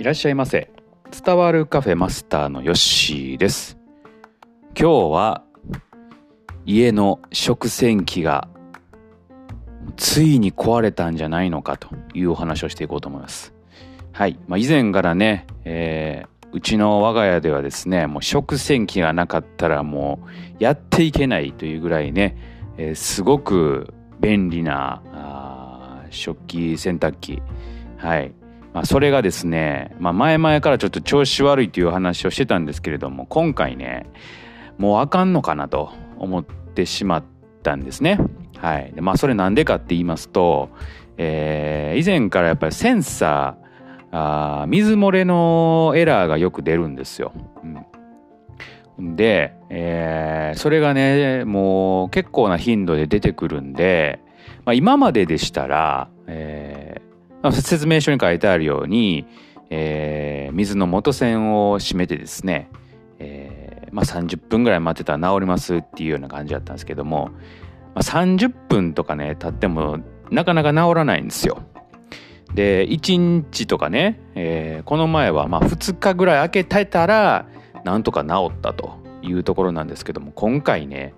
いらっしゃいませ。伝わるカフェマスターのヨッシーです。今日は家の食洗機がついに壊れたんじゃないのかというお話をしていこうと思います。はい、まあ、以前からね、えー、うちの我が家ではですねもう食洗機がなかったらもうやっていけないというぐらいね、えー、すごく便利な食器洗濯機。はい。まあ、それがですね、まあ、前々からちょっと調子悪いという話をしてたんですけれども今回ねもうあかんのかなと思ってしまったんですね。はい、でまあそれなんでかって言いますと、えー、以前からやっぱりセンサーあー水漏れのエラーがよく出るんですよ。うん、で、えー、それがねもう結構な頻度で出てくるんで、まあ、今まででしたら、えー説明書に書いてあるように、えー、水の元栓を閉めてですね、えーまあ、30分ぐらい待ってたら治りますっていうような感じだったんですけども、まあ、30分とかね経ってもなかなか治らないんですよ。で1日とかね、えー、この前はまあ2日ぐらい空けてたらなんとか治ったというところなんですけども今回ね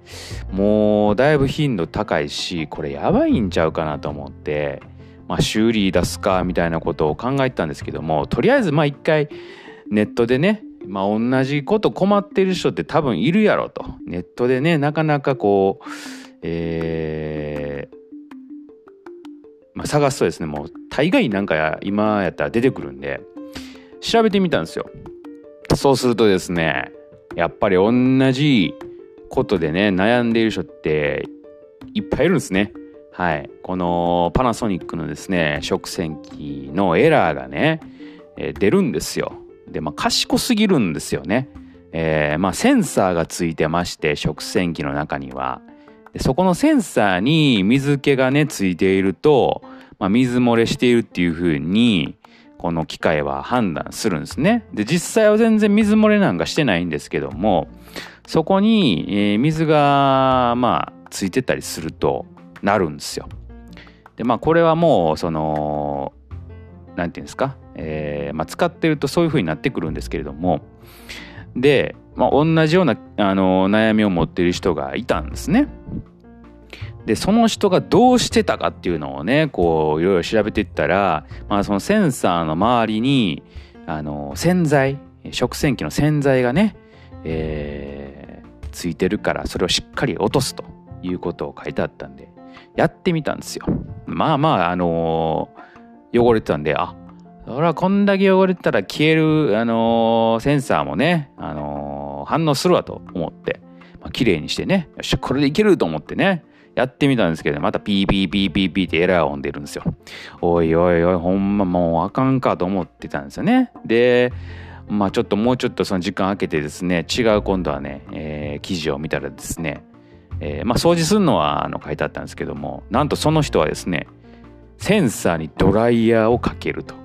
もうだいぶ頻度高いしこれやばいんちゃうかなと思ってまあ、修理出すかみたいなことを考えてたんですけどもとりあえずまあ一回ネットでねまあ同じこと困ってる人って多分いるやろと。ネットでねなかなかこうえーまあ、探すとですねもう大概なんか今やったら出てくるんで調べてみたんですよ。そうするとですねやっぱり同じことでね悩んでいる人っていっぱいいるんですね。はい、このパナソニックのですね食洗機のエラーがね、えー、出るんですよ。でまあ賢すぎるんですよね。えー、まあセンサーがついてまして食洗機の中にはでそこのセンサーに水気がねついていると、まあ、水漏れしているっていうふうにこの機械は判断するんですね。で実際は全然水漏れなんかしてないんですけどもそこに、えー、水がまあついてたりするとなるんですよ。でまあこれはもうその何て言うんですか、えーまあ、使ってるとそういう風になってくるんですけれどもで、まあ、同じようなあの悩みを持ってる人がいたんですね。でその人がどうしてたかっていうのをねこういろいろ調べていったら、まあ、そのセンサーの周りにあの洗剤食洗機の洗剤がね、えー、ついてるからそれをしっかり落とすということを書いてあったんでやってみたんですよ。まあまあ、あのー、汚れてたんで、あ、それはこんだけ汚れてたら消える、あのー、センサーもね、あのー、反応するわと思って、まあ、綺麗にしてね、よっしゃ、これでいけると思ってね、やってみたんですけど、またピーピーピーピーピーってエラー音出るんですよ。おいおいおい、ほんまもうあかんかと思ってたんですよね。で、まあちょっともうちょっとその時間空けてですね、違う今度はね、えー、記事を見たらですね、えー、まあ、掃除するのはあの書いてあったんですけどもなんとその人はですねセンサーにドライヤーをかけると。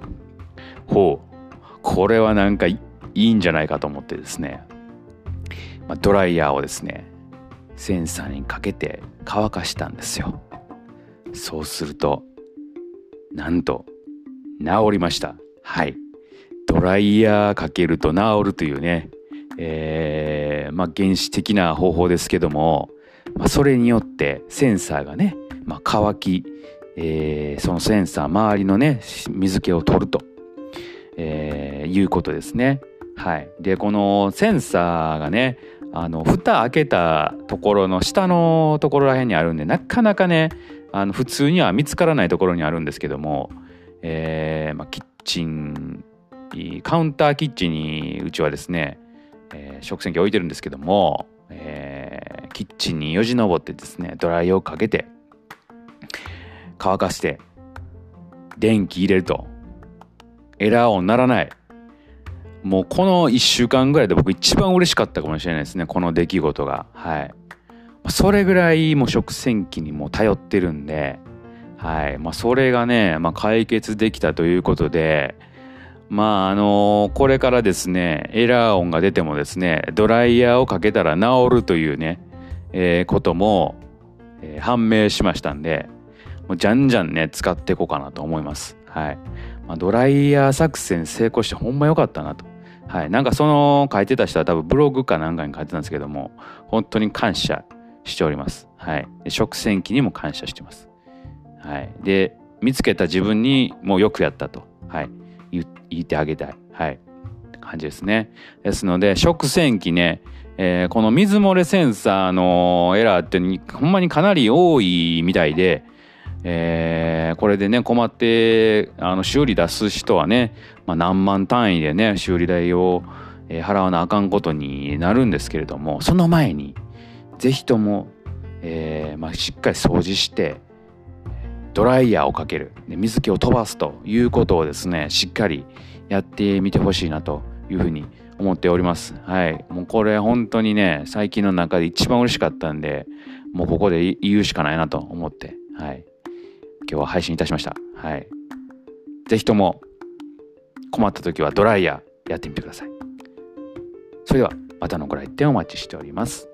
ほう。これはなんかいいんじゃないかと思ってですね、まあ、ドライヤーをですねセンサーにかけて乾かしたんですよ。そうするとなんと治りました。はい。ドライヤーかけると治るというねえー、まあ原始的な方法ですけどもまあ、それによってセンサーがね、まあ、乾き、えー、そのセンサー周りのね水気を取ると、えー、いうことですね。はい、でこのセンサーがねあの蓋開けたところの下のところらへんにあるんでなかなかねあの普通には見つからないところにあるんですけども、えーまあ、キッチンカウンターキッチンにうちはですね、えー、食洗機置いてるんですけども、キッチンによじ登ってですねドライをかけて乾かして電気入れると。エラー音ならない。もうこの1週間ぐらいで僕一番嬉しかったかもしれないですねこの出来事が。はい。それぐらいもう食洗機にも頼ってるんではい。まあそれがね、まあ、解決できたということでまああのこれからですねエラー音が出てもですねドライヤーをかけたら治るというね、えー、ことも、えー、判明しましたんでもうじゃんじゃんね使っていこうかなと思います。はい。まあ、ドライヤー作戦成功してほんま良かったなと。はい。なんかその書いてた人は多分ブログかなんかに書いてたんですけども、本当に感謝しております。はい。食洗機にも感謝してます。はい。で、見つけた自分にもうよくやったと。はい。言ってあげたい。はい。感じですね。ですので、食洗機ね、えー、この水漏れセンサーのエラーってほんまにかなり多いみたいで、えー、これでね困ってあの修理出す人はね、まあ、何万単位でね修理代を、払わなあかんことになるんですけれどもその前に是非とも、えーまあ、しっかり掃除してドライヤーをかける水気を飛ばすということをですねしっかりやってみてほしいなというふうに思っております。はい。もうこれ本当にね、最近の中で一番嬉しかったんで、もうここで言うしかないなと思って、はい。今日は配信いたしました。はい。ぜひとも困った時はドライヤーやってみてください。それではまたのご来店お待ちしております。